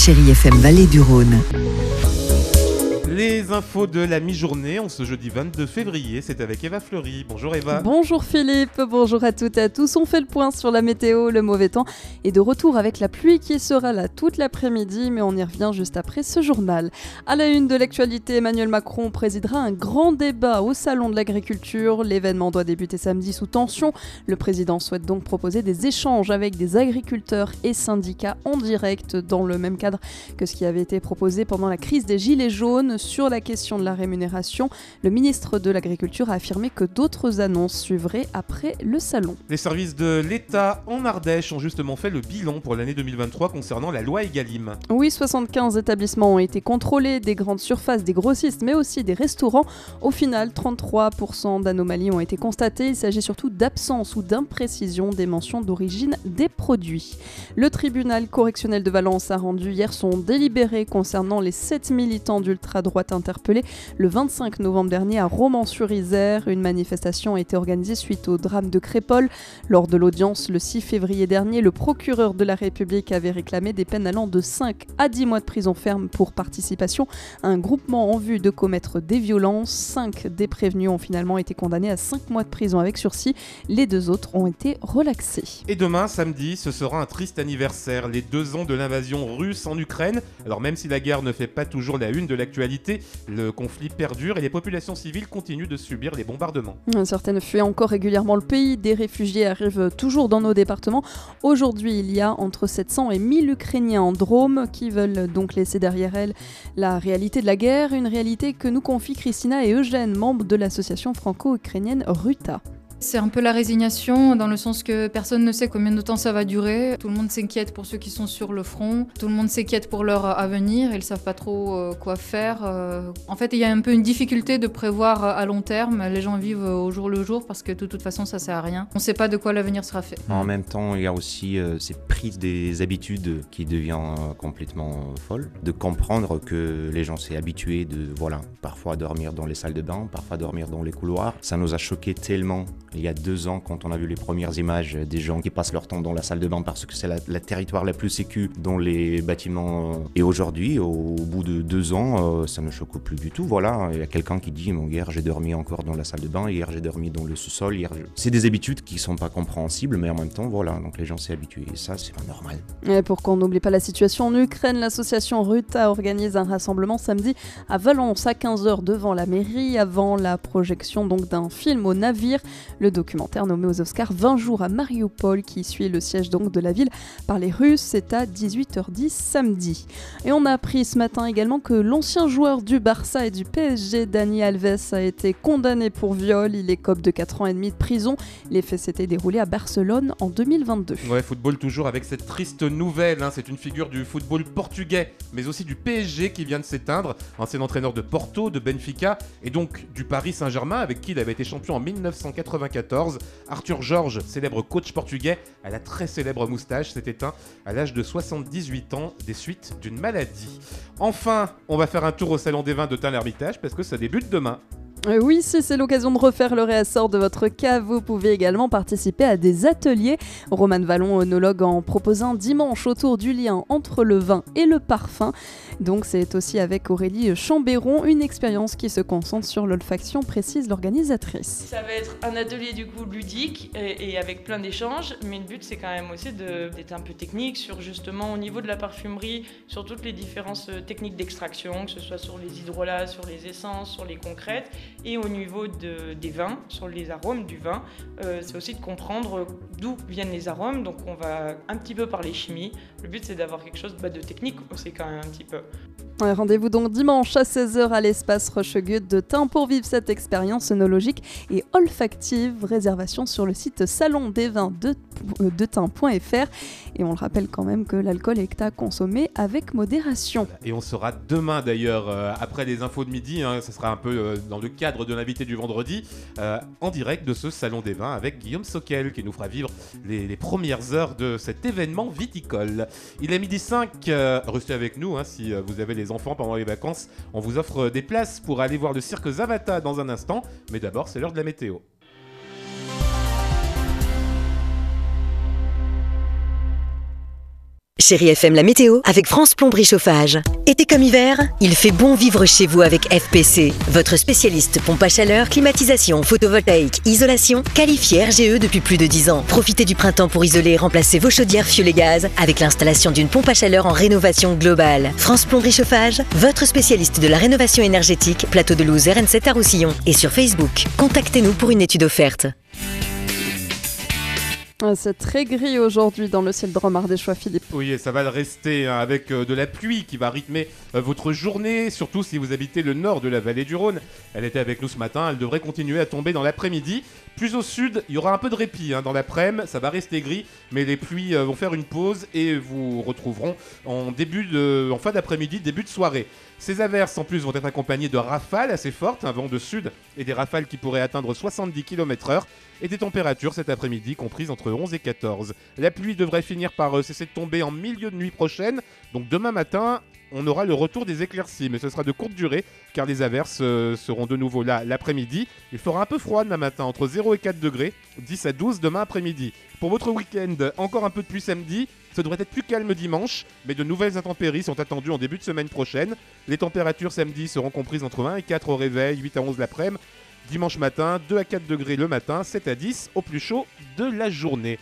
Chérie FM Vallée du Rhône. Infos de la mi-journée en ce jeudi 22 février, c'est avec Eva Fleury. Bonjour Eva. Bonjour Philippe, bonjour à toutes et à tous. On fait le point sur la météo, le mauvais temps et de retour avec la pluie qui sera là toute l'après-midi, mais on y revient juste après ce journal. À la une de l'actualité, Emmanuel Macron présidera un grand débat au Salon de l'Agriculture. L'événement doit débuter samedi sous tension. Le président souhaite donc proposer des échanges avec des agriculteurs et syndicats en direct dans le même cadre que ce qui avait été proposé pendant la crise des Gilets jaunes sur la question de la rémunération, le ministre de l'Agriculture a affirmé que d'autres annonces suivraient après le salon. Les services de l'État en Ardèche ont justement fait le bilan pour l'année 2023 concernant la loi Egalim. Oui, 75 établissements ont été contrôlés, des grandes surfaces, des grossistes, mais aussi des restaurants. Au final, 33% d'anomalies ont été constatées. Il s'agit surtout d'absence ou d'imprécision des mentions d'origine des produits. Le tribunal correctionnel de Valence a rendu hier son délibéré concernant les 7 militants d'ultra-droite le 25 novembre dernier à Romans-sur-Isère. Une manifestation a été organisée suite au drame de Crépol. Lors de l'audience le 6 février dernier, le procureur de la République avait réclamé des peines allant de 5 à 10 mois de prison ferme pour participation à un groupement en vue de commettre des violences. 5 des prévenus ont finalement été condamnés à 5 mois de prison avec sursis. Les deux autres ont été relaxés. Et demain, samedi, ce sera un triste anniversaire, les deux ans de l'invasion russe en Ukraine. Alors même si la guerre ne fait pas toujours la une de l'actualité, le conflit perdure et les populations civiles continuent de subir les bombardements. Certaines fuient encore régulièrement le pays, des réfugiés arrivent toujours dans nos départements. Aujourd'hui, il y a entre 700 et 1000 Ukrainiens en Drôme qui veulent donc laisser derrière elles la réalité de la guerre, une réalité que nous confient Christina et Eugène, membres de l'association franco-ukrainienne RUTA. C'est un peu la résignation dans le sens que personne ne sait combien de temps ça va durer. Tout le monde s'inquiète pour ceux qui sont sur le front. Tout le monde s'inquiète pour leur avenir. Ils ne savent pas trop euh, quoi faire. Euh. En fait, il y a un peu une difficulté de prévoir à long terme. Les gens vivent au jour le jour parce que de toute façon, ça sert à rien. On ne sait pas de quoi l'avenir sera fait. En même temps, il y a aussi euh, cette prise des habitudes qui devient complètement folle. De comprendre que les gens s'est habitués de, voilà, parfois dormir dans les salles de bain, parfois dormir dans les couloirs. Ça nous a choqué tellement il y a deux ans quand on a vu les premières images des gens qui passent leur temps dans la salle de bain parce que c'est la, territoire la plus sécu dans les bâtiments. Et aujourd'hui, au, bout de deux ans, euh, ça ne choque plus du tout. Voilà, il y a quelqu'un qui dit hier j'ai dormi encore dans la salle de bain, hier j'ai dormi dans le sous-sol. Hier, c'est des habitudes qui sont pas compréhensibles, mais en même temps, voilà, donc les gens s'y habitués. Et ça, c'est pas normal. Et pour qu'on n'oublie pas la situation en Ukraine, l'association Ruta organise un rassemblement samedi à Valence à 15h devant la mairie, avant la projection donc d'un film au navire. Le documentaire nommé aux Oscars 20 jours à Mariupol qui suit le siège donc de la ville par les Russes, c'est à 18h10 samedi. Et on a appris ce matin également que l'ancien joueur du Barça et du PSG, Dani Alves, a été condamné pour viol. Il écope de 4 ans et demi de prison. Les faits s'étaient déroulés à Barcelone en 2022. Ouais, football toujours avec cette triste nouvelle. Hein. C'est une figure du football portugais, mais aussi du PSG qui vient de s'éteindre. Ancien entraîneur de Porto, de Benfica et donc du Paris Saint-Germain avec qui il avait été champion en 1980 Arthur Georges, célèbre coach portugais, à la très célèbre moustache, s'est éteint à l'âge de 78 ans des suites d'une maladie. Enfin, on va faire un tour au Salon des Vins de Tain-l'Hermitage parce que ça débute demain. Euh, oui, si c'est l'occasion de refaire le réassort de votre cave, vous pouvez également participer à des ateliers. Roman Vallon, onologue, en proposant dimanche autour du lien entre le vin et le parfum. Donc c'est aussi avec Aurélie Chambéron, une expérience qui se concentre sur l'olfaction, précise l'organisatrice. Ça va être un atelier du coup ludique et, avec plein d'échanges, mais le but c'est quand même aussi d'être un peu technique sur justement au niveau de la parfumerie, sur toutes les différentes euh, techniques d'extraction, que ce soit sur les hydrolats, sur les essences, sur les concrètes et au niveau des vins, sur les arômes du vin, euh, c'est aussi de comprendre d'où viennent les arômes. Donc on va un petit peu parler chimie. Le but c'est d'avoir quelque chose bah, de technique aussi quand même un petit peu. Rendez-vous donc dimanche à 16h à l'espace Rochegut de Tain pour vivre cette expérience œnologique et olfactive. Réservation sur le site salon des vins de, de Tain.fr. Et on le rappelle quand même que l'alcool est à consommer avec modération. Et on sera demain d'ailleurs, euh, après les infos de midi, hein, ça sera un peu euh, dans le cadre de l'invité du vendredi, euh, en direct de ce salon des vins avec Guillaume Soquel qui nous fera vivre les, premières heures de cet événement viticole. Il est midi 5, restez avec nous hein, si vous avez les enfants pendant les vacances. On vous offre des places pour aller voir le cirque Zavata dans un instant. Mais d'abord, c'est l'heure de la météo. Chérie FM la météo avec France Plomberie Chauffage. Été comme hiver, il fait bon vivre chez vous avec FPC. Votre spécialiste pompe à chaleur, climatisation, photovoltaïque, isolation, qualifié RGE depuis plus de 10 ans. Profitez du printemps pour isoler et remplacer vos chaudières fioul et gaz avec l'installation d'une pompe à chaleur en rénovation globale. France Plomberie Chauffage, votre spécialiste de la rénovation énergétique, plateau de Louse, RN7 à Roussillon et sur Facebook. Contactez-nous pour une étude offerte. Ah, C'est très gris aujourd'hui dans le ciel de choix Philippe. Oui, et ça va le rester hein, avec euh, de la pluie qui va rythmer euh, votre journée, surtout si vous habitez le nord de la vallée du Rhône. Elle était avec nous ce matin, elle devrait continuer à tomber dans l'après-midi. Plus au sud, il y aura un peu de répit hein, dans l'après-midi, ça va rester gris, mais les pluies euh, vont faire une pause et vous retrouveront en, début en fin d'après-midi, début de soirée. Ces averses en plus vont être accompagnées de rafales assez fortes, un vent de sud et des rafales qui pourraient atteindre 70 km/h et des températures cet après-midi comprises entre 11 et 14. La pluie devrait finir par euh, cesser de tomber en milieu de nuit prochaine, donc demain matin on aura le retour des éclaircies, mais ce sera de courte durée car les averses euh, seront de nouveau là l'après-midi. Il fera un peu froid demain matin, entre 0 et 4 degrés, 10 à 12 demain après-midi. Pour votre week-end, encore un peu de pluie samedi, ça devrait être plus calme dimanche, mais de nouvelles intempéries sont attendues en début de semaine prochaine. Les températures samedi seront comprises entre 1 et 4 au réveil, 8 à 11 l'après-midi. Dimanche matin, 2 à 4 degrés le matin, 7 à 10 au plus chaud de la journée.